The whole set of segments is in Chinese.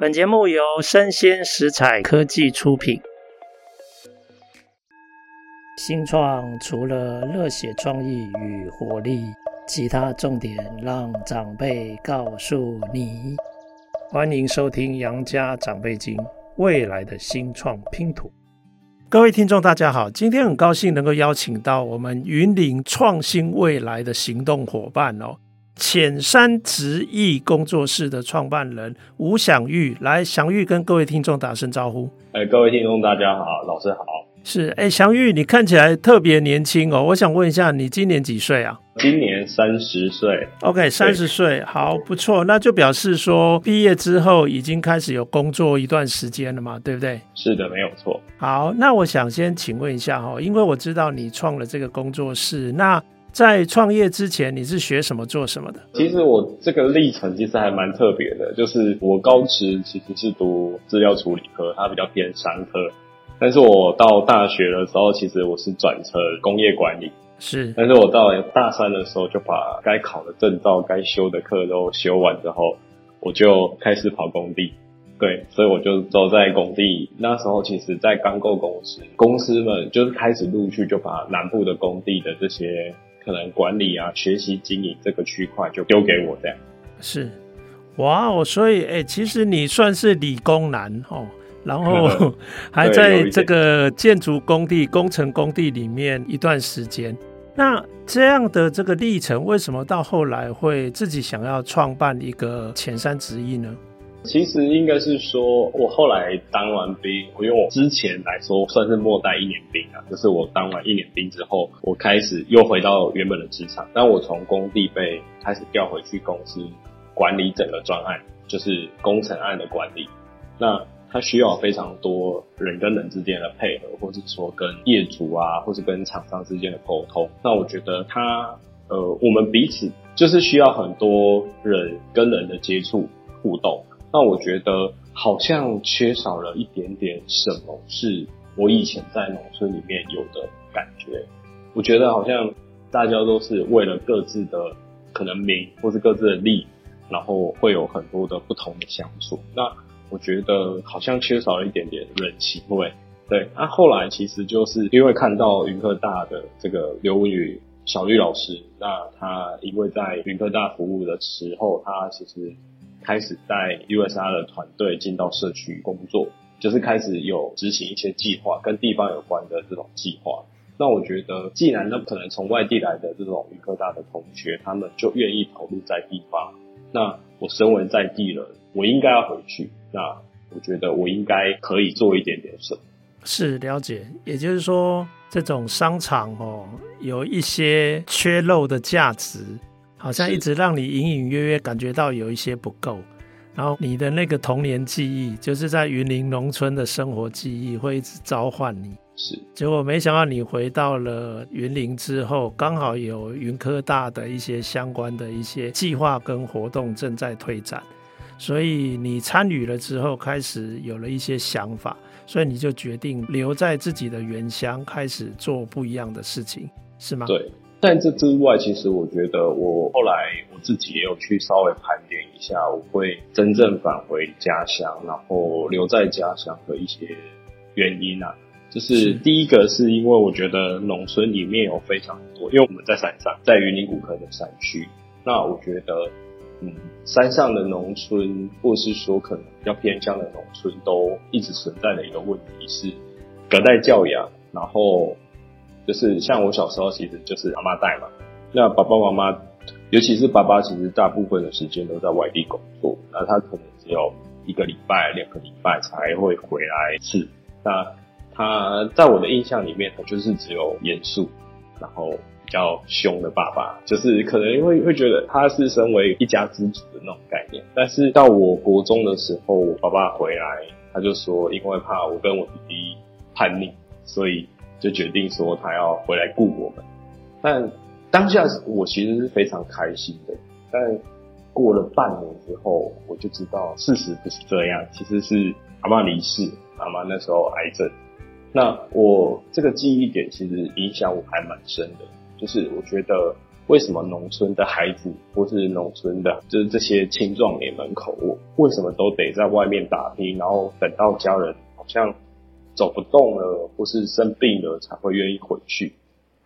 本节目由生鲜食采科技出品。新创除了热血创意与活力，其他重点让长辈告诉你。欢迎收听《杨家长辈经》，未来的新创拼图。各位听众，大家好，今天很高兴能够邀请到我们云林创新未来的行动伙伴哦，浅山直译工作室的创办人吴享玉，来，享玉跟各位听众打声招呼。哎，各位听众大家好，老师好。是，哎，祥玉，你看起来特别年轻哦，我想问一下，你今年几岁啊？今年三十岁，OK，三十岁，好，不错，那就表示说毕业之后已经开始有工作一段时间了嘛，对不对？是的，没有错。好，那我想先请问一下哈，因为我知道你创了这个工作室，那在创业之前你是学什么做什么的？其实我这个历程其实还蛮特别的，就是我高职其实是读资料处理科，它比较偏商科，但是我到大学的时候，其实我是转成工业管理。是，但是我到大三的时候，就把该考的证照、该修的课都修完之后，我就开始跑工地。对，所以我就走在工地。那时候，其实，在钢构公司，公司们就是开始陆续就把南部的工地的这些可能管理啊、学习经营这个区块就丢给我这样。是，哇哦，所以，哎、欸，其实你算是理工男哦。然后 还在这个建筑工地、工程工地里面一段时间。那这样的这个历程，为什么到后来会自己想要创办一个前山直译呢？其实应该是说，我后来当完兵，因为我之前来说算是末代一年兵啊，就是我当完一年兵之后，我开始又回到原本的职场。但我从工地被开始调回去公司管理整个专案，就是工程案的管理。那它需要非常多人跟人之间的配合，或是说跟业主啊，或是跟厂商之间的沟通。那我觉得它，呃，我们彼此就是需要很多人跟人的接触互动。那我觉得好像缺少了一点点什么，是我以前在农村里面有的感觉。我觉得好像大家都是为了各自的可能名，或是各自的利，然后会有很多的不同的相处。那我觉得好像缺少了一点点人情味，对。那、啊、后来其实就是因为看到云科大的这个刘文宇小绿老师，那他因为在云科大服务的时候，他其实开始带 USR 的团队进到社区工作，就是开始有执行一些计划跟地方有关的这种计划。那我觉得，既然那可能从外地来的这种云科大的同学，他们就愿意投入在地方，那我身为在地人，我应该要回去。那我觉得我应该可以做一点点什么。是了解，也就是说，这种商场哦，有一些缺漏的价值，好像一直让你隐隐约约感觉到有一些不够。然后你的那个童年记忆，就是在云林农村的生活记忆，会一直召唤你。是，结果没想到你回到了云林之后，刚好有云科大的一些相关的一些计划跟活动正在推展。所以你参与了之后，开始有了一些想法，所以你就决定留在自己的原乡，开始做不一样的事情，是吗？对。但这之外，其实我觉得我后来我自己也有去稍微盘点一下，我会真正返回家乡，然后留在家乡的一些原因啊，就是第一个是因为我觉得农村里面有非常多，因为我们在山上，在云林古坑的山区，那我觉得。嗯，山上的农村，或是说可能比较偏乡的农村，都一直存在的一个问题是隔代教养。然后就是像我小时候，其实就是阿妈带嘛。那爸爸妈妈，尤其是爸爸，其实大部分的时间都在外地工作。那他可能只有一个礼拜、两个礼拜才会回来一次。那他在我的印象里面，他就是只有严肃，然后。比较凶的爸爸，就是可能会会觉得他是身为一家之主的那种概念。但是到我国中的时候，我爸爸回来，他就说，因为怕我跟我弟弟叛逆，所以就决定说他要回来顾我们。但当下我其实是非常开心的。但过了半年之后，我就知道事实不是这样，其实是阿妈离世，阿妈那时候癌症。那我这个记忆点其实影响我还蛮深的。就是我觉得为什么农村的孩子或是农村的，就是这些青壮年们口，我为什么都得在外面打拼，然后等到家人好像走不动了或是生病了才会愿意回去？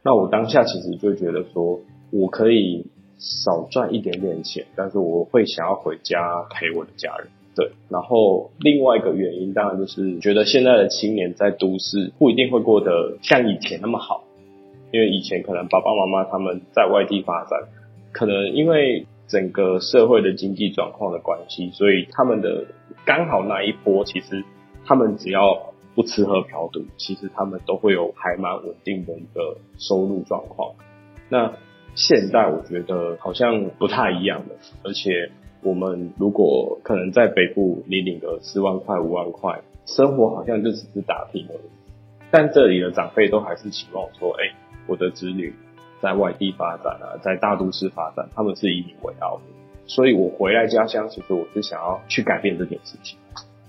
那我当下其实就觉得说，我可以少赚一点点钱，但是我会想要回家陪我的家人。对，然后另外一个原因当然就是觉得现在的青年在都市不一定会过得像以前那么好，因为以前可能爸爸妈妈他们在外地发展，可能因为整个社会的经济状况的关系，所以他们的刚好那一波，其实他们只要不吃喝嫖赌，其实他们都会有还蛮稳定的一个收入状况。那现在我觉得好像不太一样的，而且。我们如果可能在北部，你领个四万块、五万块，生活好像就只是打拼而已。但这里的长辈都还是期望说，哎、我的子女在外地发展啊，在大都市发展，他们是以你为傲的。所以我回来家乡，其实我是想要去改变这件事情。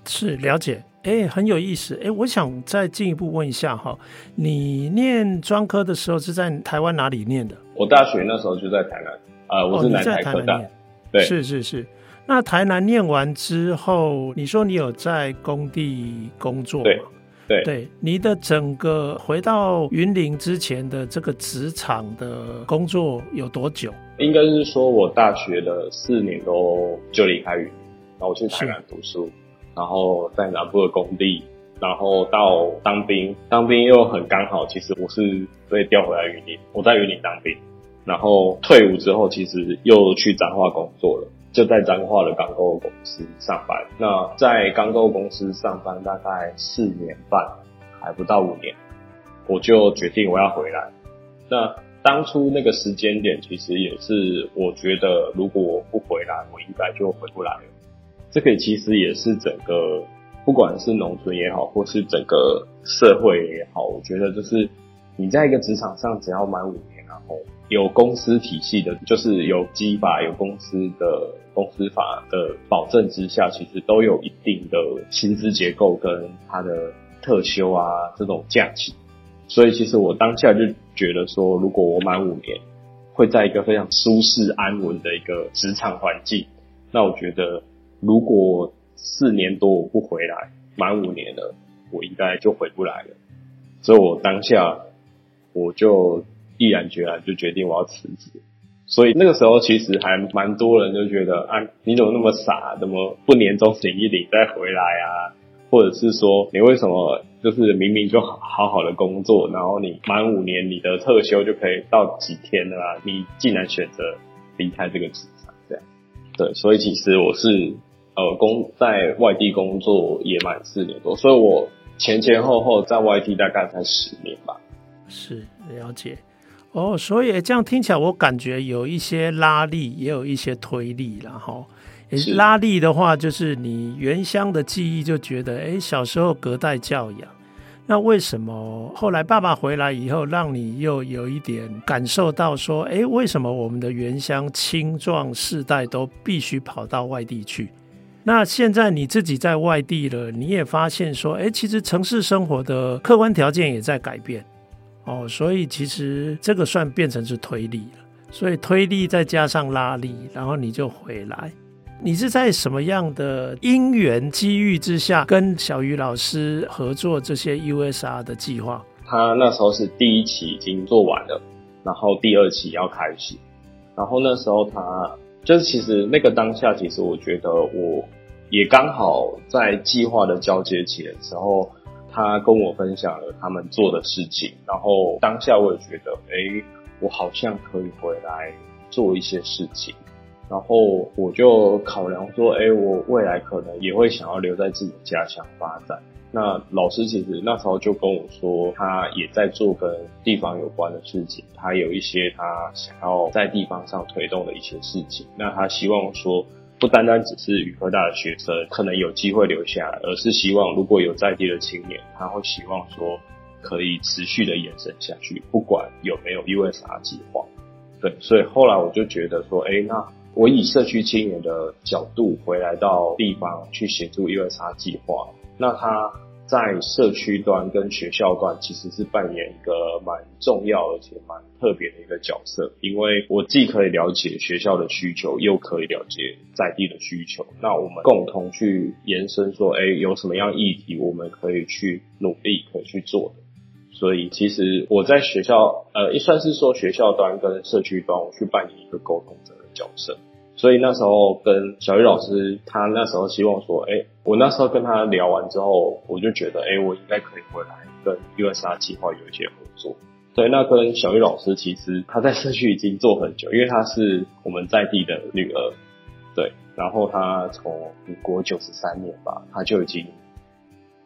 是了解，哎、欸，很有意思。哎、欸，我想再进一步问一下哈，你念专科的时候是在台湾哪里念的？我大学那时候就在台南，呃，我是南台科大。哦对是是是，那台南念完之后，你说你有在工地工作吗？对对对，你的整个回到云林之前的这个职场的工作有多久？应该是说我大学的四年都就离开云林，然后我去台南读书，然后在南部的工地，然后到当兵，当兵又很刚好，其实我是被调回来云林，我在云林当兵。然后退伍之后，其实又去彰化工作了，就在彰化的钢构公司上班。那在钢构公司上班大概四年半，还不到五年，我就决定我要回来。那当初那个时间点，其实也是我觉得，如果我不回来，我应该就回不来了。这个其实也是整个，不管是农村也好，或是整个社会也好，我觉得就是你在一个职场上，只要满五年，然后。有公司体系的，就是有基法、有公司的公司法的保证之下，其实都有一定的薪资结构跟它的特休啊这种假期。所以其实我当下就觉得说，如果我满五年，会在一个非常舒适安稳的一个职场环境，那我觉得如果四年多我不回来，满五年了，我应该就回不来了。所以我当下我就。毅然决然就决定我要辞职，所以那个时候其实还蛮多人就觉得啊，你怎么那么傻，怎么不年终领一领再回来啊？或者是说你为什么就是明明就好好好的工作，然后你满五年你的特休就可以到几天了啊？你竟然选择离开这个职场，这样对，所以其实我是呃工在外地工作也满四年多，所以我前前后后在外地大概才十年吧。是，了解。哦，所以这样听起来，我感觉有一些拉力，也有一些推力，然后拉力的话，就是你原乡的记忆就觉得，哎，小时候隔代教养，那为什么后来爸爸回来以后，让你又有一点感受到说，哎，为什么我们的原乡青壮世代都必须跑到外地去？那现在你自己在外地了，你也发现说，哎，其实城市生活的客观条件也在改变。哦，所以其实这个算变成是推力了，所以推力再加上拉力，然后你就回来。你是在什么样的因缘机遇之下跟小鱼老师合作这些 USR 的计划？他那时候是第一期已经做完了，然后第二期要开始，然后那时候他就是其实那个当下，其实我觉得我也刚好在计划的交接期的时候。他跟我分享了他们做的事情，然后当下我也觉得，哎，我好像可以回来做一些事情，然后我就考量说，哎，我未来可能也会想要留在自己的家乡发展。那老师其实那时候就跟我说，他也在做跟地方有关的事情，他有一些他想要在地方上推动的一些事情，那他希望说。不单单只是语科大的学生可能有机会留下来，而是希望如果有在地的青年，他会希望说可以持续的延伸下去，不管有没有 USR 计划。对，所以后来我就觉得说，哎、那我以社区青年的角度回来到地方去协助 USR 计划，那他在社区端跟学校端其实是扮演一个蛮重要而且蛮特别的一个角色，因为我既可以了解学校的需求，又可以了解在地的需求。那我们共同去延伸说，哎，有什么样议题我们可以去努力，可以去做的。所以其实我在学校，呃，也算是说学校端跟社区端，我去扮演一个沟通者的角色。所以那时候跟小玉老师，他那时候希望说，哎，我那时候跟他聊完之后，我就觉得，哎，我应该可以回来跟 USR 计划有一些合作。对，那跟小玉老师其实他在社区已经做很久，因为他是我们在地的女儿，对，然后他从民国九十三年吧，他就已经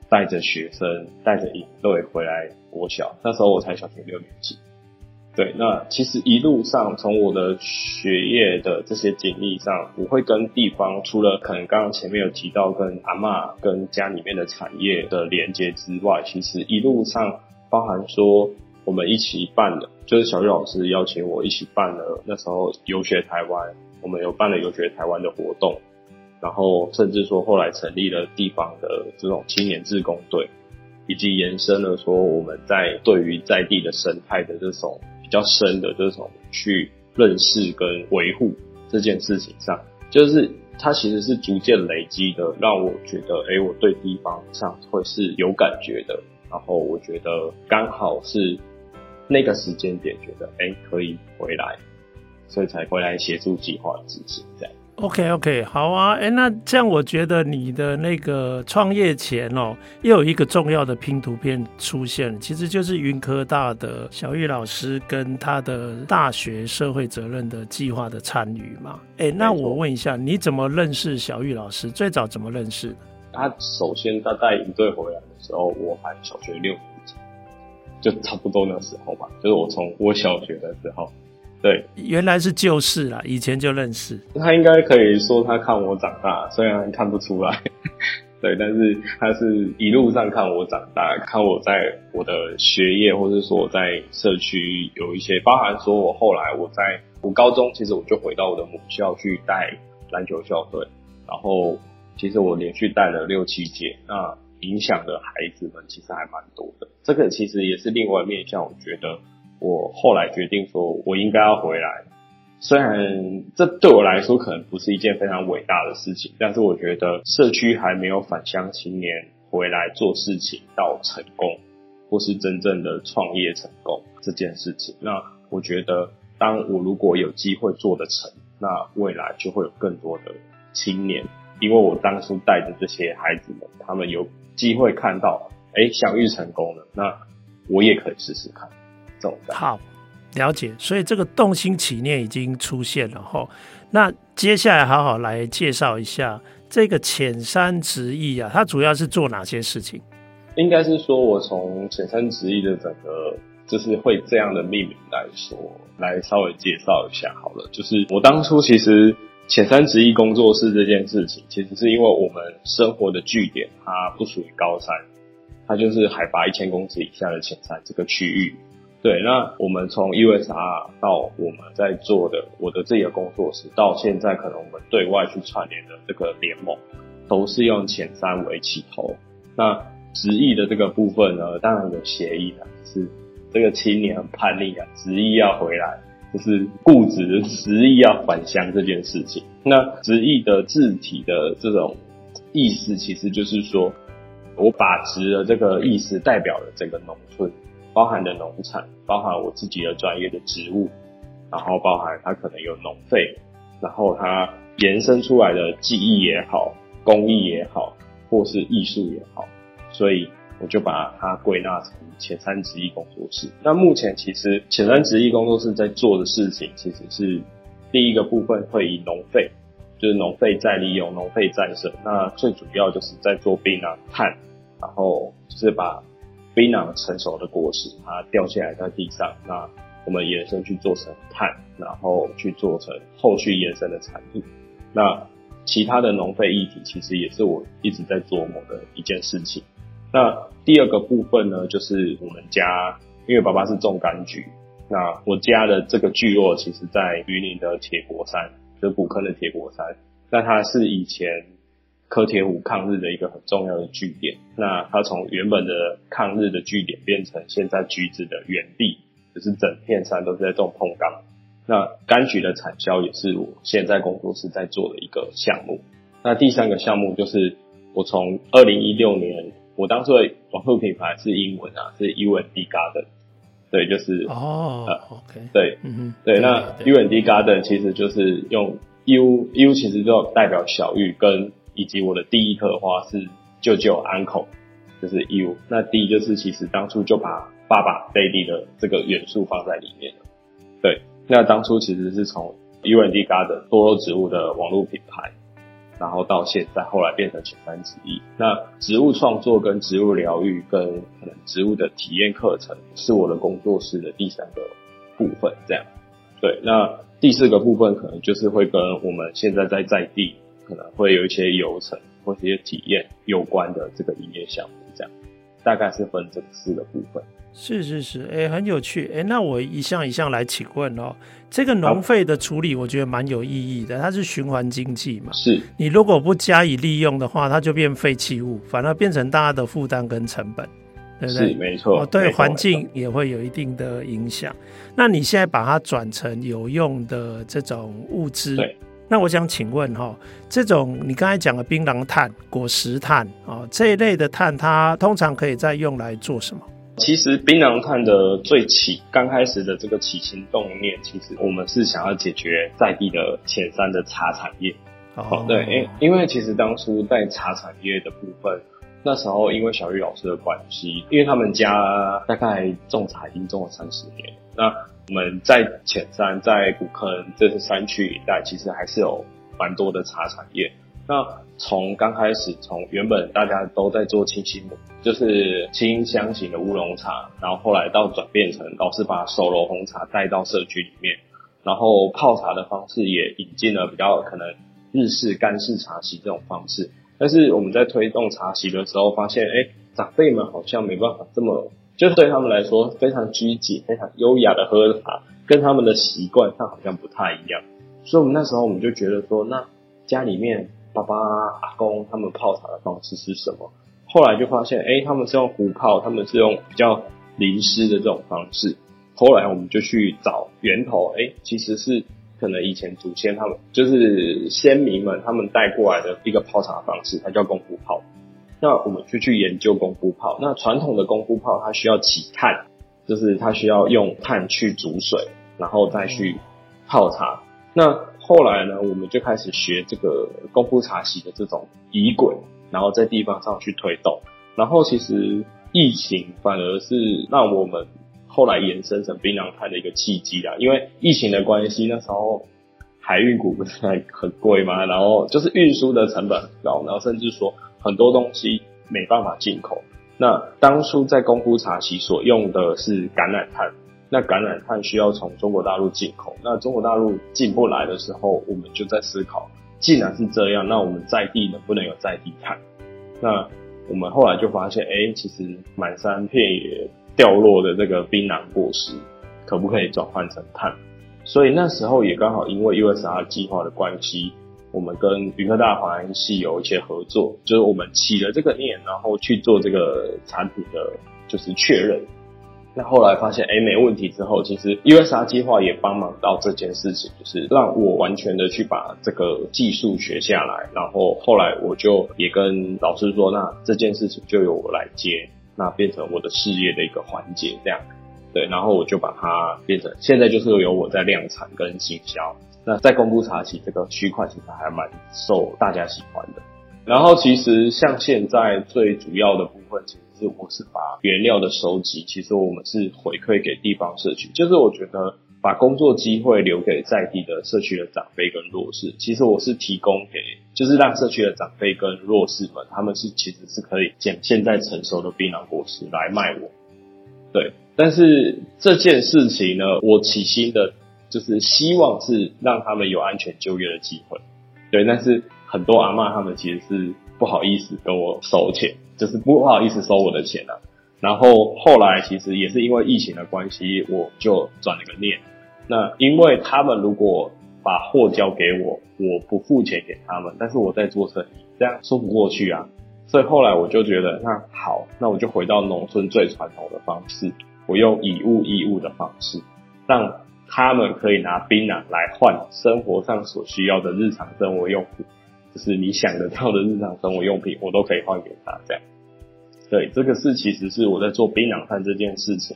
带着学生带着营队回来国小，那时候我才小学六年级。对，那其实一路上从我的学业的这些经历上，我会跟地方除了可能刚刚前面有提到跟阿嬷跟家里面的产业的连接之外，其实一路上包含说我们一起办的，就是小玉老师邀请我一起办了那时候游学台湾，我们有办了游学台湾的活动，然后甚至说后来成立了地方的这种青年志工队，以及延伸了说我们在对于在地的生态的这种。比较深的这种去认识跟维护这件事情上，就是它其实是逐渐累积的，让我觉得，哎，我对地方上会是有感觉的。然后我觉得刚好是那个时间点，觉得哎可以回来，所以才回来协助计划执行这样。OK OK，好啊，哎，那这样我觉得你的那个创业前哦，又有一个重要的拼图片出现，其实就是云科大的小玉老师跟他的大学社会责任的计划的参与嘛。哎，那我问一下，你怎么认识小玉老师？最早怎么认识的？他首先他带营队回来的时候，我还小学六年级，就差不多那时候吧，就是我从我小学的时候。对，原来是旧识啦，以前就认识。他应该可以说他看我长大，虽然看不出来，对，但是他是一路上看我长大，看我在我的学业，或是说我在社区有一些，包含说我后来我在读高中，其实我就回到我的母校去带篮球校队，然后其实我连续带了六七届，那影响的孩子们其实还蛮多的。这个其实也是另外一面向，我觉得。我后来决定说，我应该要回来。虽然这对我来说可能不是一件非常伟大的事情，但是我觉得社区还没有返乡青年回来做事情到成功，或是真正的创业成功这件事情，那我觉得，当我如果有机会做得成，那未来就会有更多的青年，因为我当初带着这些孩子们，他们有机会看到，哎，享誉成功了，那我也可以试试看。好，了解。所以这个动心起念已经出现了哈。那接下来好好来介绍一下这个浅山直译啊，它主要是做哪些事情？应该是说，我从浅山直译的整个就是会这样的命名来说，来稍微介绍一下好了。就是我当初其实浅山直译工作室这件事情，其实是因为我们生活的据点它不属于高山，它就是海拔一千公尺以下的浅山这个区域。对，那我们从 USR 到我们在做的我的自己的工作室，到现在可能我们对外去串联的这个联盟，都是用前三为起头。那直译的这个部分呢，当然有协议的，是这个青年很叛逆啊，直艺要回来，就是固执执意要返乡这件事情。那直译的字体的这种意思，其实就是说我把直的这个意思代表了整个农村。包含的农产，包含我自己的专业的植物，然后包含它可能有农废，然后它延伸出来的技艺也好，工艺也好，或是艺术也好，所以我就把它归纳成浅山直艺工作室。那目前其实浅山直艺工作室在做的事情，其实是第一个部分会以农废，就是农废再利用，农废再生。那最主要就是在做槟榔炭，然后就是把。槟榔成熟的果实，它掉下来在地上，那我们延伸去做成炭，然后去做成后续延伸的产品。那其他的农废议题，其实也是我一直在琢磨的一件事情。那第二个部分呢，就是我们家，因为爸爸是种柑橘，那我家的这个聚落，其实在云林的铁国山，就是古坑的铁国山，那它是以前柯铁湖抗日的一个很重要的据点。那它从原本的抗日的据点变成现在橘子的原地，就是整片山都是在种碰柑。那柑橘的产销也是我现在工作室在做的一个项目。那第三个项目就是我从二零一六年，我当初的网络品牌是英文啊，是 U and Garden，对，就是哦、呃、，OK，对，嗯哼，对，那 U and D Garden 其实就是用 U U 其实就代表小玉，跟以及我的第一颗花是舅舅 Uncle，就是 U，那 D 就是其实当初就把爸爸 Daddy 的这个元素放在里面了，对。那当初其实是从 U and Garden 多肉植物的网络品牌，然后到现在，后来变成浅山植艺。那植物创作跟植物疗愈跟可能植物的体验课程，是我的工作室的第三个部分。这样，对。那第四个部分可能就是会跟我们现在在在地可能会有一些流程或者一些体验有关的这个营业项目。这样，大概是分这四个部分。是是是，哎、欸，很有趣，哎、欸，那我一项一项来请问哦，这个农废的处理，我觉得蛮有意义的，它是循环经济嘛，是，你如果不加以利用的话，它就变废弃物，反而变成大家的负担跟成本，对不对？是，没错，哦，对环境也会有一定的影响。那你现在把它转成有用的这种物资，对，那我想请问哈，这种你刚才讲的槟榔炭、果实炭啊这一类的炭，它通常可以再用来做什么？其实槟榔炭的最起刚开始的这个起心动念，其实我们是想要解决在地的前山的茶产业。哦，对，因因为其实当初在茶产业的部分，那时候因为小玉老师的关系，因为他们家大概种茶已经种了三十年，那我们在浅山、在古坑这些山区一带，其实还是有蛮多的茶产业。那从刚开始，从原本大家都在做清新，就是清香型的乌龙茶，然后后来到转变成老是把手揉红茶带到社区里面，然后泡茶的方式也引进了比较可能日式干式茶席这种方式。但是我们在推动茶席的时候，发现哎，长辈们好像没办法这么，就对他们来说非常拘谨、非常优雅的喝茶，跟他们的习惯上好像不太一样。所以我们那时候我们就觉得说，那家里面。爸爸、阿公他们泡茶的方式是什么？后来就发现，哎、他们是用壶泡，他们是用比较淋湿的这种方式。后来我们就去找源头，哎、其实是可能以前祖先他们就是先民们他们带过来的一个泡茶方式，它叫功夫泡。那我们就去研究功夫泡。那传统的功夫泡，它需要起炭，就是它需要用炭去煮水，然后再去泡茶。那后来呢，我们就开始学这个功夫茶席的这种仪轨，然后在地方上去推动。然后其实疫情反而是让我们后来延伸成槟榔炭的一个契机啦。因为疫情的关系，那时候海运股不是很贵吗？然后就是运输的成本很高，然后甚至说很多东西没办法进口。那当初在功夫茶席所用的是橄榄炭。那橄榄炭需要从中国大陆进口，那中国大陆进不来的时候，我们就在思考，既然是这样，那我们在地能不能有在地炭？那我们后来就发现，哎、其实满山遍野掉落的这个槟榔果实，可不可以转换成炭？所以那时候也刚好因为 USR 计划的关系，我们跟云科大华安系有一些合作，就是我们起了这个念，然后去做这个产品的就是确认。那后来发现，哎，没问题之后，其实 USR 计划也帮忙到这件事情，就是让我完全的去把这个技术学下来。然后后来我就也跟老师说，那这件事情就由我来接，那变成我的事业的一个环节，这样。对，然后我就把它变成现在就是由我在量产跟行销。那在功夫茶企这个区块，其实还蛮受大家喜欢的。然后其实像现在最主要的部分，其实。是，我是把原料的收集，其实我们是回馈给地方社区，就是我觉得把工作机会留给在地的社区的长辈跟弱势，其实我是提供给，就是让社区的长辈跟弱势们，他们是其实是可以捡现在成熟的槟榔果实来卖我，对，但是这件事情呢，我起心的就是希望是让他们有安全就业的机会，对，但是很多阿嬷他们其实是不好意思跟我收钱。就是不好意思收我的钱啊，然后后来其实也是因为疫情的关系，我就转了个念。那因为他们如果把货交给我，我不付钱给他们，但是我在做生意，这样说不过去啊。所以后来我就觉得，那好，那我就回到农村最传统的方式，我用以物易物的方式，让他们可以拿槟榔来换生活上所需要的日常生活用品，就是你想得到的日常生活用品，我都可以换给他这样。对，这个是其实是我在做槟榔摊这件事情，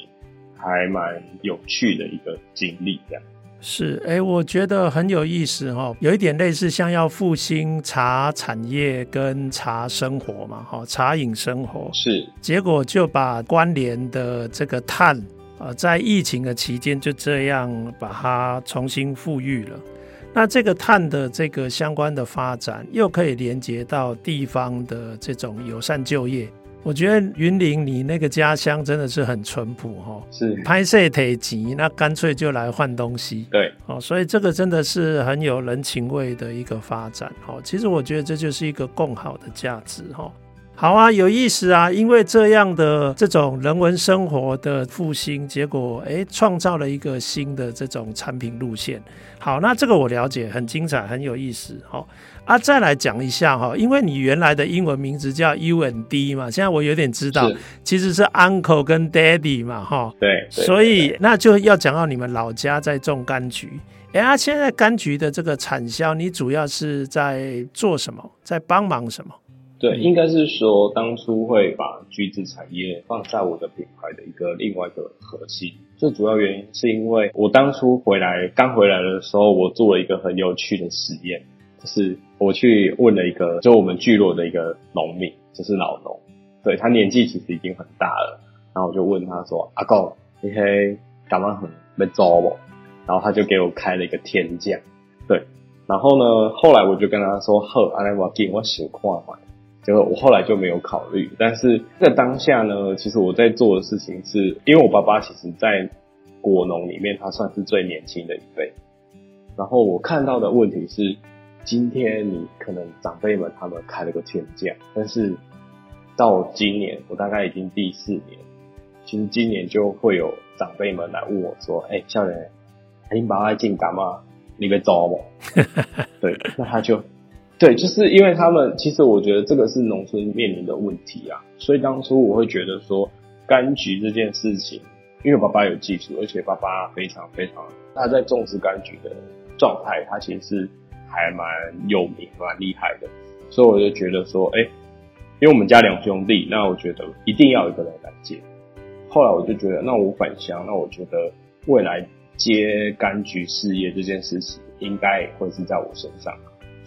还蛮有趣的一个经历这样。是，哎，我觉得很有意思哈，有一点类似像要复兴茶产业跟茶生活嘛，哈，茶饮生活是，结果就把关联的这个碳啊，在疫情的期间就这样把它重新富裕了。那这个碳的这个相关的发展，又可以连接到地方的这种友善就业。我觉得云林，你那个家乡真的是很淳朴哈，是拍摄体集，那干脆就来换东西，对，哦，所以这个真的是很有人情味的一个发展，哦，其实我觉得这就是一个共好的价值，哈。好啊，有意思啊！因为这样的这种人文生活的复兴，结果诶，创造了一个新的这种产品路线。好，那这个我了解，很精彩，很有意思。好啊，再来讲一下哈，因为你原来的英文名字叫 U N D 嘛，现在我有点知道，其实是 Uncle 跟 Daddy 嘛，哈。对。所以那就要讲到你们老家在种柑橘。哎啊，现在柑橘的这个产销，你主要是在做什么？在帮忙什么？对，应该是说当初会把橘子产业放在我的品牌的一个另外一个核心。最主要原因是因为我当初回来刚回来的时候，我做了一个很有趣的实验，就是我去问了一个就我们聚落的一个农民，就是老农，对，他年纪其实已经很大了，然后我就问他说：“阿公，你嘿干嘛很没招不？”然后他就给我开了一个天价，对，然后呢，后来我就跟他说：“好，阿来我给我想看嘛。”结果我后来就没有考虑，但是在当下呢，其实我在做的事情是，因为我爸爸其实，在果农里面，他算是最年轻的一辈。然后我看到的问题是，今天你可能长辈们他们开了个天价，但是到今年我大概已经第四年，其实今年就会有长辈们来问我说：“哎、欸，少年，你爸爸进干嘛？你被招不？” 对，那他就。对，就是因为他们，其实我觉得这个是农村面临的问题啊，所以当初我会觉得说，柑橘这件事情，因为爸爸有技术，而且爸爸非常非常，他在种植柑橘的状态，他其实是还蛮有名、蛮厉害的，所以我就觉得说，哎，因为我们家两兄弟，那我觉得一定要有一个人来接。后来我就觉得，那我返乡，那我觉得未来接柑橘事业这件事情，应该会是在我身上。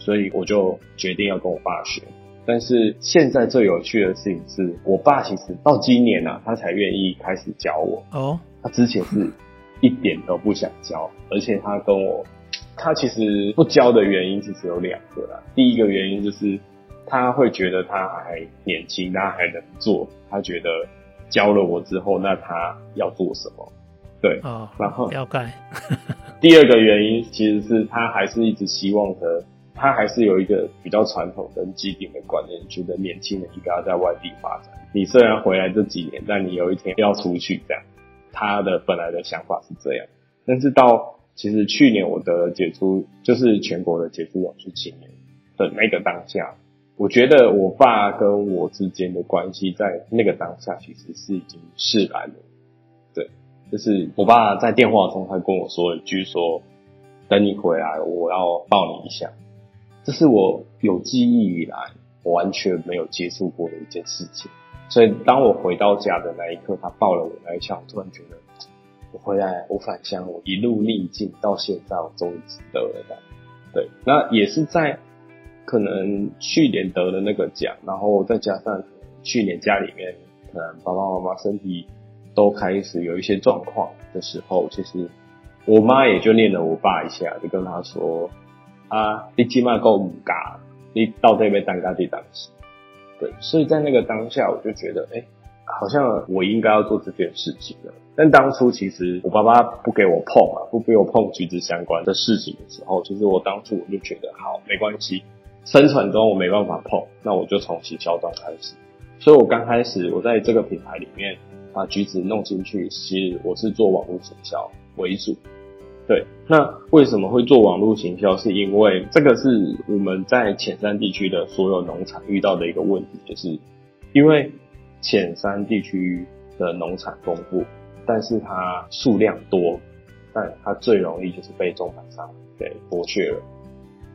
所以我就决定要跟我爸学，但是现在最有趣的事情是我爸其实到今年啊，他才愿意开始教我。哦，他之前是一点都不想教，而且他跟我，他其实不教的原因其实有两个啦。第一个原因就是他会觉得他还年轻，他还能做，他觉得教了我之后，那他要做什么？对，哦，然后要改。第二个原因其实是他还是一直希望的。他还是有一个比较传统跟既定的观念，觉得年轻人应该要在外地发展。你虽然回来这几年，但你有一天要出去，这样。他的本来的想法是这样，但是到其实去年我得杰出，就是全国的解除永续青年的那个当下，我觉得我爸跟我之间的关系在那个当下其实是已经释然了。对，就是我爸在电话中他跟我说一句说：“等你回来，我要抱你一下。”这是我有记忆以来我完全没有接触过的一件事情，所以当我回到家的那一刻，他抱了我那一下，我突然觉得我回来，我返乡，我一路逆境到现在，我终于值得了。对，那也是在可能去年得的那个奖，然后再加上去年家里面可能爸爸妈妈身体都开始有一些状况的时候，其实我妈也就念了我爸一下，就跟他说。啊，你起码够五嘎，你到这边单嘎地当时，对，所以在那个当下，我就觉得，哎、好像我应该要做这件事情了。但当初其实我爸爸不给我碰啊，不给我碰橘子相关的事情的时候，其实我当初我就觉得，好，没关系，生存中我没办法碰，那我就从行销端开始。所以我刚开始我在这个品牌里面把橘子弄进去，其实我是做网络行销为主。对，那为什么会做网络行销？是因为这个是我们在浅山地区的所有农场遇到的一个问题，就是因为浅山地区的农产丰富，但是它数量多，但它最容易就是被中盘商给剥削了。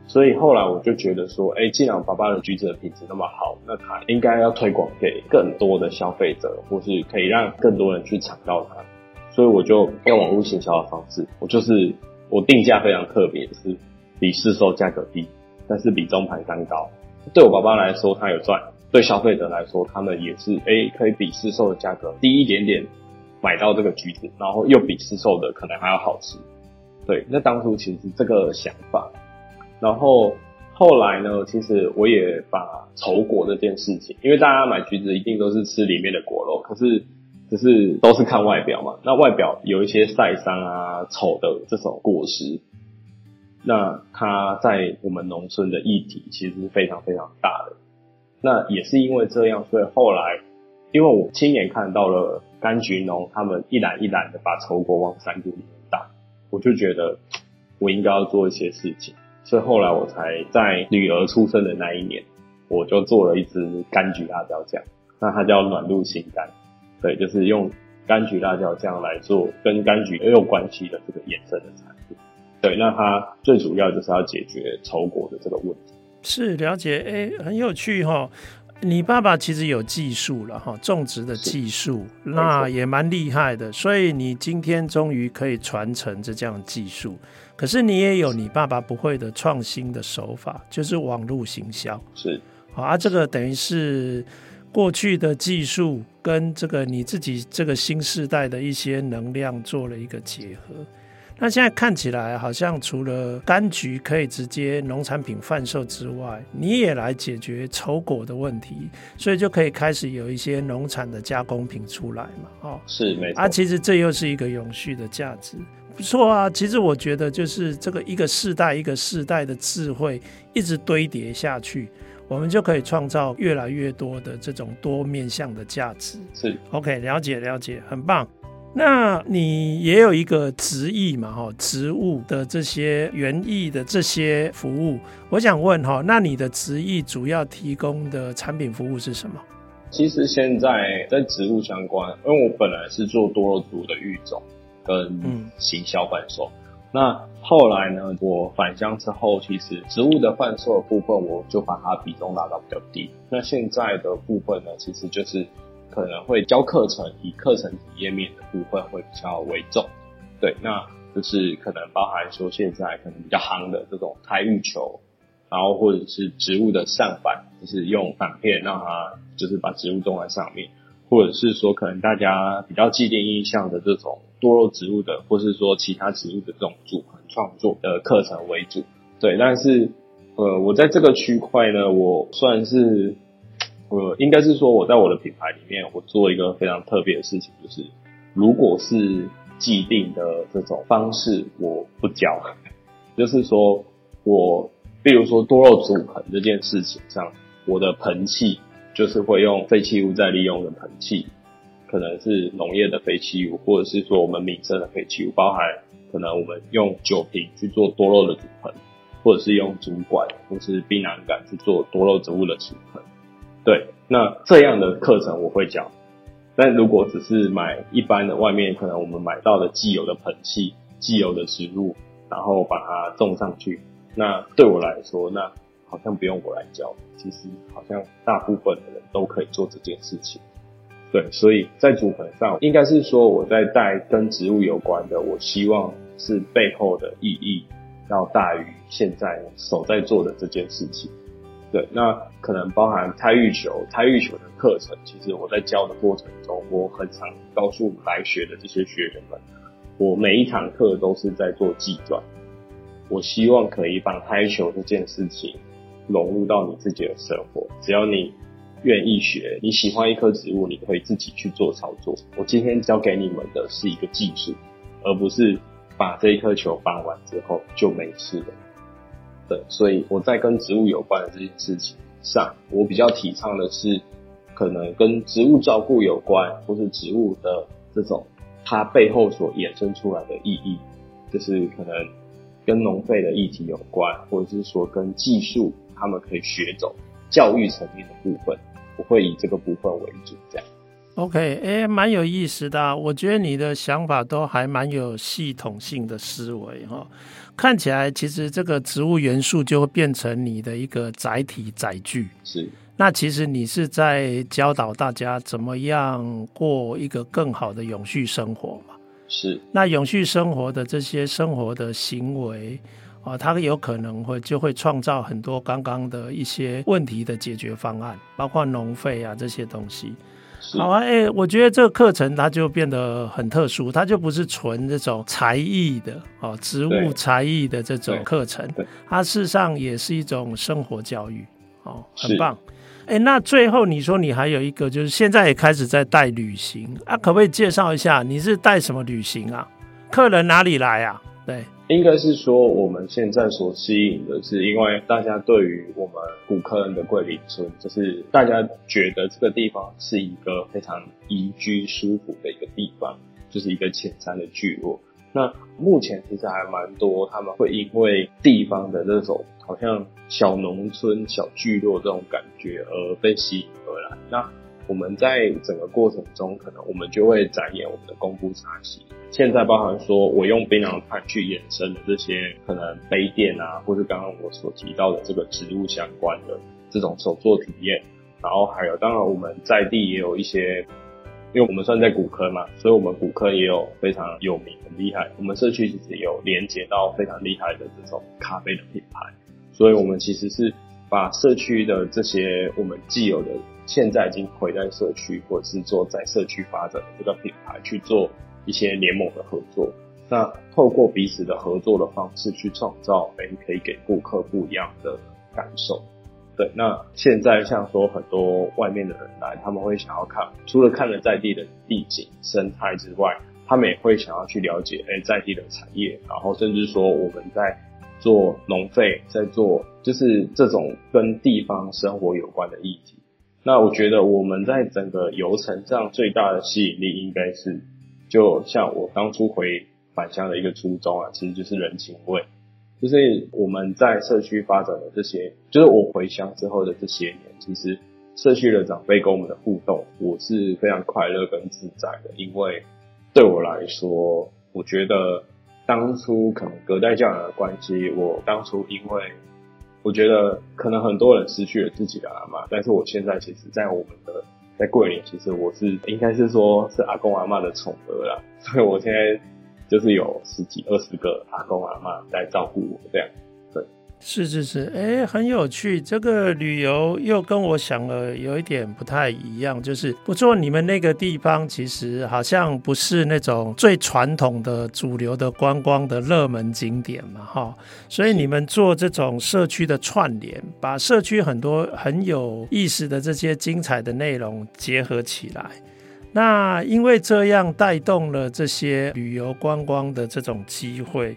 所以后来我就觉得说，哎，既然爸爸的橘子的品质那么好，那他应该要推广给更多的消费者，或是可以让更多人去尝到它。所以我就用网络行销的方式，我就是我定价非常特别，是比市售价格低，但是比中盘商高。对我爸爸来说，他有赚；对消费者来说，他们也是哎，可以比市售的价格低一点点买到这个橘子，然后又比市售的可能还要好吃。对，那当初其实是这个想法。然后后来呢，其实我也把丑果这件事情，因为大家买橘子一定都是吃里面的果肉，可是只是都是看外表嘛。那外表有一些晒伤啊、丑的这种果实，那它在我们农村的议题其实是非常非常大的。那也是因为这样，所以后来因为我亲眼看到了柑橘农他们一篮一篮的把丑果往山谷里面打，我就觉得我应该要做一些事情。所以后来我才在女儿出生的那一年，我就做了一支柑橘辣椒酱，那它叫暖露心柑，对，就是用柑橘辣椒酱来做跟柑橘也有关系的这个衍生的产品，对，那它最主要就是要解决丑果的这个问题。是了解，哎、欸，很有趣哈。你爸爸其实有技术了哈，种植的技术，那也蛮厉害的，所以你今天终于可以传承这样的技术。可是你也有你爸爸不会的创新的手法，就是网络行销。是，好啊，这个等于是过去的技术跟这个你自己这个新时代的一些能量做了一个结合。那现在看起来好像除了柑橘可以直接农产品贩售之外，你也来解决丑果的问题，所以就可以开始有一些农产的加工品出来嘛？哦，是没错。啊，其实这又是一个永续的价值，不错啊。其实我觉得就是这个一个世代一个世代的智慧一直堆叠下去，我们就可以创造越来越多的这种多面向的价值。是，OK，了解了解，很棒。那你也有一个植艺嘛，哈，植物的这些园艺的这些服务，我想问哈，那你的植艺主要提供的产品服务是什么？其实现在跟植物相关，因为我本来是做多肉植物的育种跟行销贩售，嗯，那后来呢，我返乡之后，其实植物的贩售部分，我就把它比重拉到比较低。那现在的部分呢，其实就是。可能会教课程，以课程体验面的部分会比较为重，对，那就是可能包含说现在可能比较夯的这种胎育球，然后或者是植物的上板，就是用板片让它就是把植物种在上面，或者是说可能大家比较既定印象的这种多肉植物的，或是说其他植物的这种组合创作的课程为主，对，但是呃，我在这个区块呢，我算是。呃，应该是说我在我的品牌里面，我做一个非常特别的事情，就是如果是既定的这种方式，我不教。就是说我，比如说多肉组盆这件事情上，我的盆器就是会用废弃物再利用的盆器，可能是农业的废弃物，或者是说我们民生的废弃物，包含可能我们用酒瓶去做多肉的组盆，或者是用竹管或是槟榔杆去做多肉植物的组盆。对，那这样的课程我会教，但如果只是买一般的外面可能我们买到的既有的盆器、既有的植物，然后把它种上去，那对我来说，那好像不用我来教，其实好像大部分的人都可以做这件事情。对，所以在组合上，应该是说我在带跟植物有关的，我希望是背后的意义要大于现在手在做的这件事情。对，那可能包含胎育球、胎育球的课程。其实我在教的过程中，我很常告诉来学的这些学员们，我每一堂课都是在做技专。我希望可以把胎球这件事情融入到你自己的生活。只要你愿意学，你喜欢一棵植物，你可以自己去做操作。我今天教给你们的是一个技术，而不是把这一颗球放完之后就没事了。对，所以我在跟植物有关的这件事情上，我比较提倡的是，可能跟植物照顾有关，或是植物的这种它背后所衍生出来的意义。就是可能跟农废的议题有关，或者是说跟技术他们可以学走教育层面的部分，我会以这个部分为主，这样。OK，哎，蛮有意思的啊，我觉得你的想法都还蛮有系统性的思维哈。看起来其实这个植物元素就会变成你的一个载体载具。是，那其实你是在教导大家怎么样过一个更好的永续生活嘛？是。那永续生活的这些生活的行为啊，它有可能会就会创造很多刚刚的一些问题的解决方案，包括农废啊这些东西。好啊，哎、欸，我觉得这个课程它就变得很特殊，它就不是纯这种才艺的哦，植物才艺的这种课程，它事实上也是一种生活教育哦，很棒。哎、欸，那最后你说你还有一个，就是现在也开始在带旅行啊，可不可以介绍一下你是带什么旅行啊？客人哪里来啊？对。应该是说，我们现在所吸引的是，因为大家对于我们古柯恩的桂林村，就是大家觉得这个地方是一个非常宜居、舒服的一个地方，就是一个浅山的聚落。那目前其实还蛮多，他们会因为地方的这种好像小农村、小聚落这种感觉而被吸引而来。那我们在整个过程中，可能我们就会展演我们的功夫茶席。现在包含说，我用槟榔炭去衍生的这些可能杯垫啊，或是刚刚我所提到的这个植物相关的这种手作体验，然后还有当然我们在地也有一些，因为我们算在骨科嘛，所以我们骨科也有非常有名很厉害，我们社区其实有连接到非常厉害的这种咖啡的品牌，所以我们其实是把社区的这些我们既有的现在已经回在社区或者是做在社区发展的这个品牌去做。一些联盟的合作，那透过彼此的合作的方式去创造，哎，可以给顾客不一样的感受。对，那现在像说很多外面的人来，他们会想要看，除了看了在地的地景生态之外，他们也会想要去了解，哎，在地的产业，然后甚至说我们在做农废，在做就是这种跟地方生活有关的议题。那我觉得我们在整个游程上最大的吸引力应该是。就像我当初回返乡的一个初衷啊，其实就是人情味，就是我们在社区发展的这些，就是我回乡之后的这些年，其实社区的长辈跟我们的互动，我是非常快乐跟自在的，因为对我来说，我觉得当初可能隔代教养的关系，我当初因为我觉得可能很多人失去了自己的阿嬷，但是我现在其实，在我们的在桂林，其实我是应该是说是阿公阿嬷的宠儿啦，所以我现在就是有十几二十个阿公阿嬷在照顾我这样。是是是，哎，很有趣。这个旅游又跟我想了有一点不太一样，就是不做，你们那个地方其实好像不是那种最传统的主流的观光的热门景点嘛，哈。所以你们做这种社区的串联，把社区很多很有意思的这些精彩的内容结合起来。那因为这样带动了这些旅游观光的这种机会。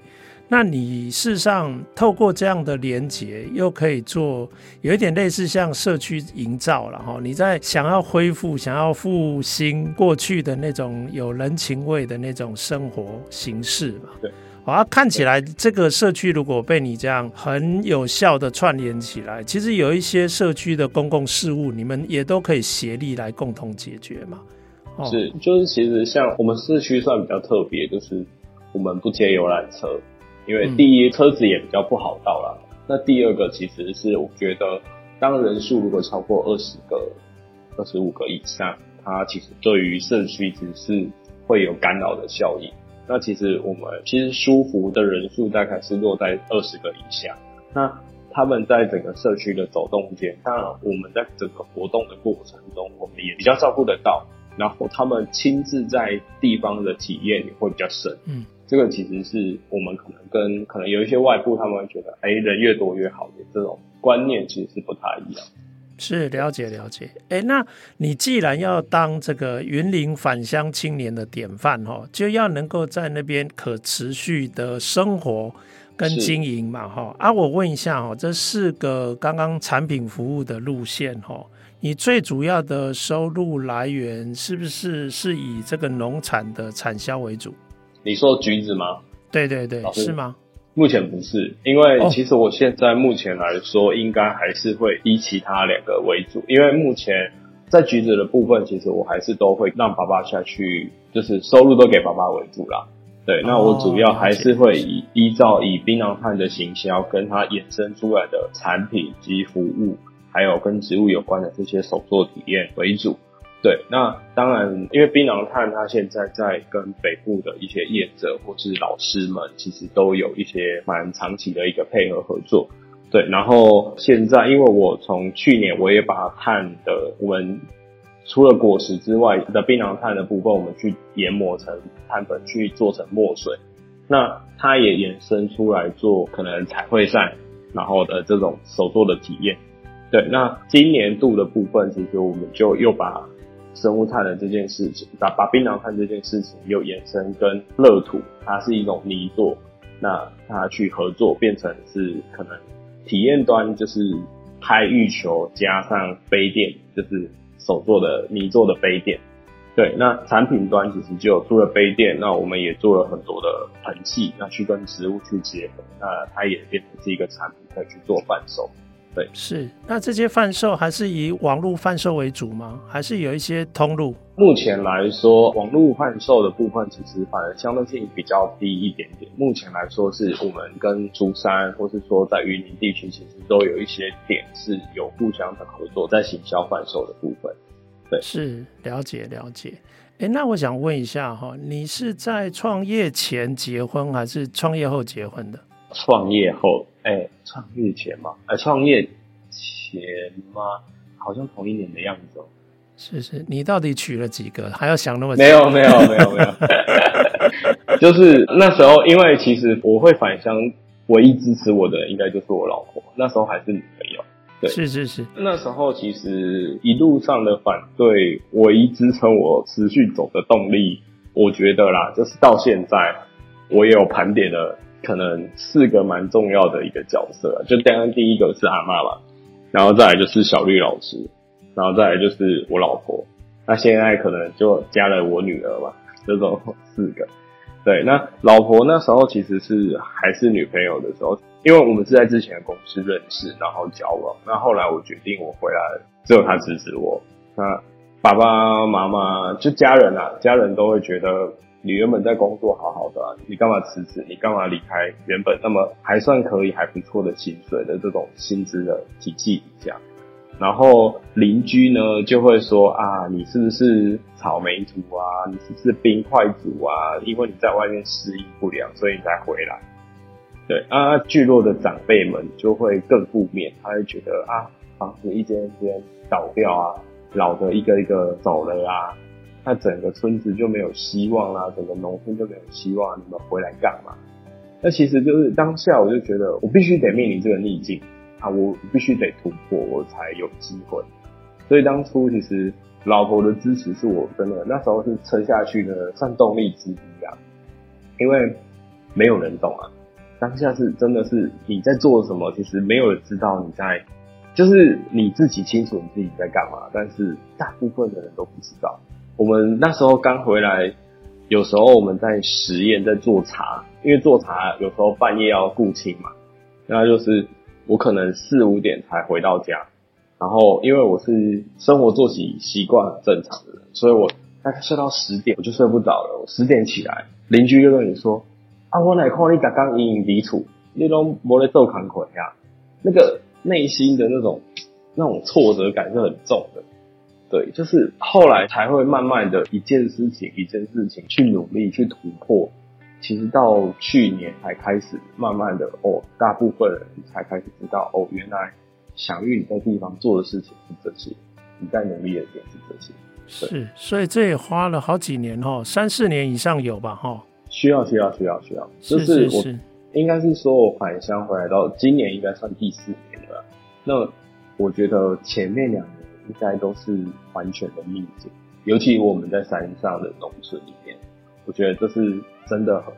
那你事实上透过这样的连结，又可以做有一点类似像社区营造了哈。你在想要恢复、想要复兴过去的那种有人情味的那种生活形式嘛？对。啊，看起来这个社区如果被你这样很有效的串联起来，其实有一些社区的公共事务，你们也都可以协力来共同解决嘛。是，就是其实像我们社区算比较特别，就是我们不接游览车。因为第一，车子也比较不好到啦。那第二个，其实是我觉得，当人数如果超过二十个、二十五个以上，它其实对于社区只是会有干扰的效应。那其实我们其实舒服的人数大概是落在二十个以下。那他们在整个社区的走动间，当然我们在整个活动的过程中，我们也比较照顾得到。然后他们亲自在地方的体验也会比较深。嗯。这个其实是我们可能跟可能有一些外部，他们会觉得，哎，人越多越好的这种观念，其实是不太一样。是了解了解。哎，那你既然要当这个云林返乡青年的典范哈，就要能够在那边可持续的生活跟经营嘛哈。啊，我问一下哈，这四个刚刚产品服务的路线哈，你最主要的收入来源是不是是以这个农产的产销为主？你说橘子吗？对对对，是吗？目前不是，因为其实我现在目前来说，应该还是会以其他两个为主。因为目前在橘子的部分，其实我还是都会让爸爸下去，就是收入都给爸爸为主啦。对，那我主要还是会以依照以槟榔摊的行销，跟它衍生出来的产品及服务，还有跟植物有关的这些手作体验为主。对，那当然，因为槟榔炭它现在在跟北部的一些业者或是老师们，其实都有一些蛮长期的一个配合合作。对，然后现在因为我从去年我也把碳的我们除了果实之外的槟榔炭的部分，我们去研磨成碳粉去做成墨水，那它也延伸出来做可能彩绘扇，然后的这种手作的体验。对，那今年度的部分，其实我们就又把生物炭的这件事情，把把槟榔炭这件事情又延伸跟乐土，它是一种泥作，那它去合作变成是可能体验端就是拍玉球加上杯垫，就是手做的泥做的杯垫。对，那产品端其实就除了杯垫，那我们也做了很多的盆器，那去跟植物去结合，那它也变成是一个产品可以去做伴手。对，是。那这些贩售还是以网络贩售为主吗？还是有一些通路？目前来说，网络贩售的部分其实反而相对性比较低一点点。目前来说，是我们跟竹山，或是说在云林地区，其实都有一些点是有互相的合作，在行销贩售的部分。对，是了解了解。哎，那我想问一下哈，你是在创业前结婚，还是创业后结婚的？创业后。哎、欸，创业前嘛？哎、欸，创业前吗？好像同一年的样子哦。是是，你到底娶了几个？还要想那么久？没有没有没有没有，就是那时候，因为其实我会返乡，唯一支持我的应该就是我老婆。那时候还是女朋友。对，是是是。那时候其实一路上的反对，唯一支撑我持续走的动力，我觉得啦，就是到现在，我也有盘点了。可能四个蛮重要的一个角色，就当然第一个是阿妈嘛，然后再来就是小绿老师，然后再来就是我老婆，那现在可能就加了我女儿嘛，这种四个。对，那老婆那时候其实是还是女朋友的时候，因为我们是在之前的公司认识，然后交往。那后来我决定我回来，只有她支持我。那爸爸妈妈就家人啊，家人都会觉得。你原本在工作好好的，你干嘛辞职？你干嘛离开原本那么还算可以、还不错的薪水的这种薪资的体系底下？然后邻居呢就会说啊，你是不是草莓族啊？你是不是冰块族啊？因为你在外面适应不良，所以你才回来。对啊，聚落的长辈们就会更负面，他会觉得啊，房子一间一间倒掉啊，老的一个一个走了啊。那整个村子就没有希望啦，整个农村就没有希望，你们回来干嘛？那其实就是当下，我就觉得我必须得面临这个逆境啊，我必须得突破，我才有机会。所以当初其实老婆的支持是我真的那时候是撑下去的算动力之一啊，因为没有人懂啊，当下是真的是你在做什么，其实没有人知道你在，就是你自己清楚你自己在干嘛，但是大部分的人都不知道。我们那时候刚回来，有时候我们在实验，在做茶，因为做茶有时候半夜要顾亲嘛，那就是我可能四五点才回到家，然后因为我是生活作息习惯很正常的人，所以我大概睡到十点我就睡不着了，我十点起来，邻居就跟你说啊，我来看你刚刚隐隐抵触，你都没在做工课呀，那个内心的那种那种挫折感是很重的。对，就是后来才会慢慢的一件事情一件事情去努力去突破，其实到去年才开始慢慢的哦，大部分人才开始知道哦，原来享誉你在地方做的事情是这些，你在努力的点是这些。是，所以这也花了好几年哈，三四年以上有吧哈？需要需要需要需要，就是我应该是说我返乡回来到今年应该算第四年了，那我觉得前面两年。应该都是完全的秘境，尤其我们在山上的农村里面，我觉得这是真的很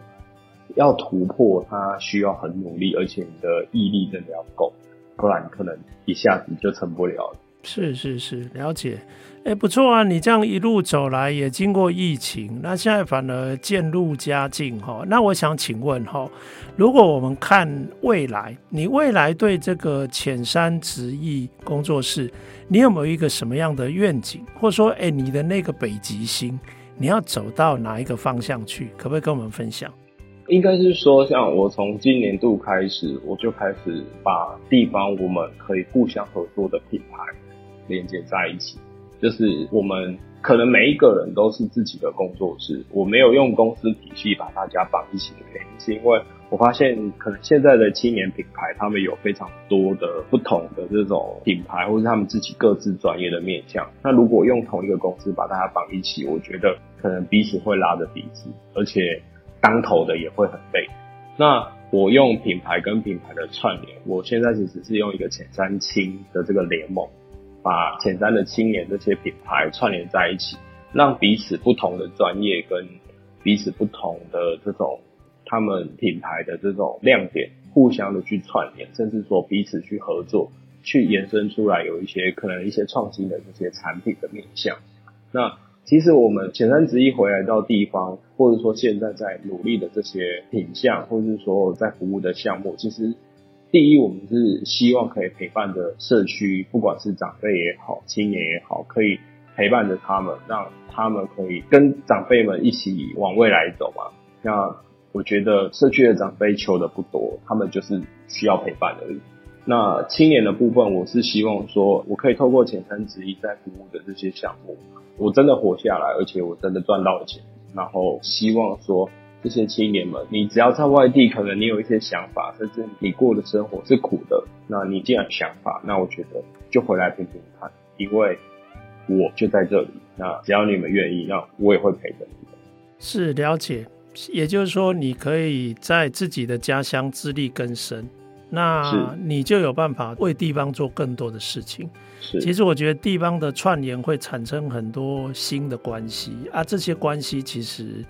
要突破，它需要很努力，而且你的毅力真的要够，不然可能一下子就成不了。是是是，了解。哎，不错啊！你这样一路走来，也经过疫情，那现在反而渐入佳境哈。那我想请问哈，如果我们看未来，你未来对这个浅山直艺工作室，你有没有一个什么样的愿景，或者说，哎，你的那个北极星，你要走到哪一个方向去？可不可以跟我们分享？应该是说，像我从今年度开始，我就开始把地方我们可以互相合作的品牌连接在一起。就是我们可能每一个人都是自己的工作室，我没有用公司体系把大家绑一起的原因，是因为我发现可能现在的青年品牌，他们有非常多的不同的这种品牌，或是他们自己各自专业的面向。那如果用同一个公司把大家绑一起，我觉得可能彼此会拉着鼻子，而且当头的也会很累。那我用品牌跟品牌的串联，我现在其实是用一个浅山青的这个联盟。把浅山的青年这些品牌串联在一起，让彼此不同的专业跟彼此不同的这种他们品牌的这种亮点，互相的去串联，甚至说彼此去合作，去延伸出来有一些可能一些创新的这些产品的面向。那其实我们浅山直一回来到地方，或者说现在在努力的这些品项，或者是说在服务的项目，其实。第一，我们是希望可以陪伴着社区，不管是长辈也好，青年也好，可以陪伴着他们，让他们可以跟长辈们一起往未来走嘛。那我觉得社区的长辈求的不多，他们就是需要陪伴而已。那青年的部分，我是希望说，我可以透过浅山直艺在服务的这些项目，我真的活下来，而且我真的赚到了钱，然后希望说。这些青年们，你只要在外地，可能你有一些想法，甚至你过的生活是苦的，那你既然有想法，那我觉得就回来听听看，因为我就在这里。那只要你们愿意，那我也会陪着你们。是了解，也就是说，你可以在自己的家乡自力更生，那你就有办法为地方做更多的事情。是，其实我觉得地方的串联会产生很多新的关系啊，这些关系其实。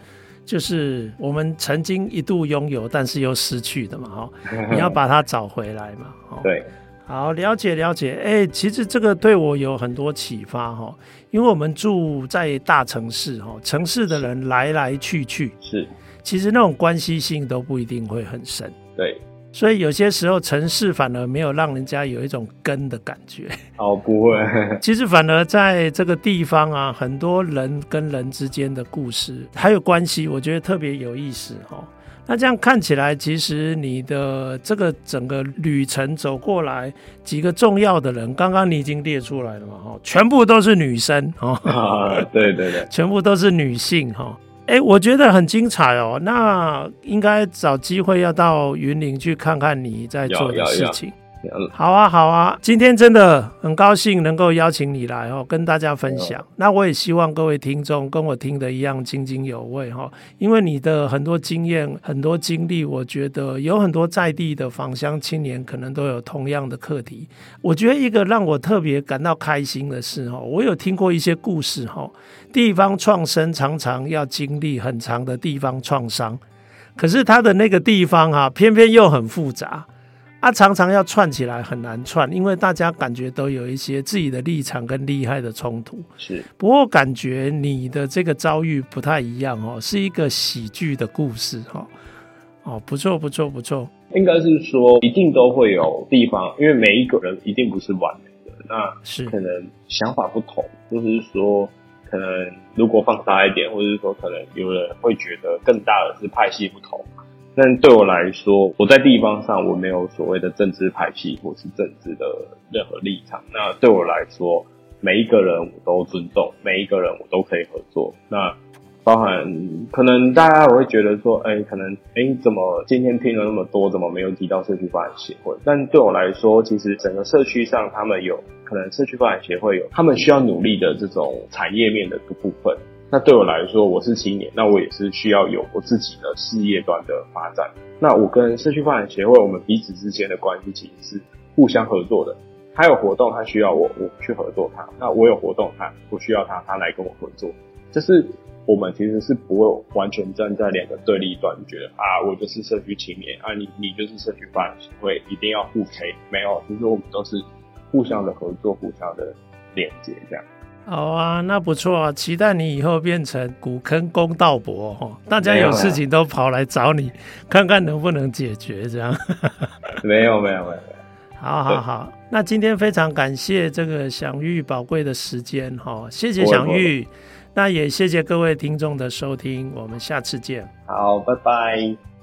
就是我们曾经一度拥有，但是又失去的嘛，哈，你要把它找回来嘛，哦对，好，了解了解，哎、欸，其实这个对我有很多启发哈，因为我们住在大城市哈，城市的人来来去去，是，其实那种关系性都不一定会很深，对。所以有些时候城市反而没有让人家有一种根的感觉。哦，不会。其实反而在这个地方啊，很多人跟人之间的故事还有关系，我觉得特别有意思哈。那这样看起来，其实你的这个整个旅程走过来，几个重要的人，刚刚你已经列出来了嘛？哈，全部都是女生哦。啊，对对对，全部都是女性哈。哎，我觉得很精彩哦。那应该找机会要到云林去看看你在做的事情。好啊，好啊，今天真的很高兴能够邀请你来哦，跟大家分享。那我也希望各位听众跟我听的一样津津有味哈，因为你的很多经验、很多经历，我觉得有很多在地的返乡青年可能都有同样的课题。我觉得一个让我特别感到开心的是哈，我有听过一些故事哈，地方创生常常要经历很长的地方创伤，可是他的那个地方哈，偏偏又很复杂。他常常要串起来很难串，因为大家感觉都有一些自己的立场跟利害的冲突。是，不过感觉你的这个遭遇不太一样哦，是一个喜剧的故事哈。哦，不错不错不错。应该是说，一定都会有地方，因为每一个人一定不是完美的，那是可能想法不同，就是说，可能如果放大一点，或者是说，可能有人会觉得更大的是派系不同。但对我来说，我在地方上我没有所谓的政治派系或是政治的任何立场。那对我来说，每一个人我都尊重，每一个人我都可以合作。那包含可能大家我会觉得说，哎，可能哎，怎么今天听了那么多，怎么没有提到社区发展协会？但对我来说，其实整个社区上，他们有可能社区发展协会有他们需要努力的这种产业面的部分。那对我来说，我是青年，那我也是需要有我自己的事业端的发展。那我跟社区发展协会，我们彼此之间的关系其实是互相合作的。他有活动，他需要我，我去合作他；那我有活动，他不需要他，他来跟我合作。就是我们其实是不会完全站在两个对立端，觉得啊，我就是社区青年啊，你你就是社区发展协会，一定要互 K。没有，其实我们都是互相的合作，互相的连接这样。好啊，那不错啊，期待你以后变成古坑公道伯哈，大家有事情都跑来找你，看看能不能解决这样。没有没有没有。好好好，那今天非常感谢这个享誉宝贵的时间哈，谢谢享誉，那也谢谢各位听众的收听，我们下次见。好，拜拜。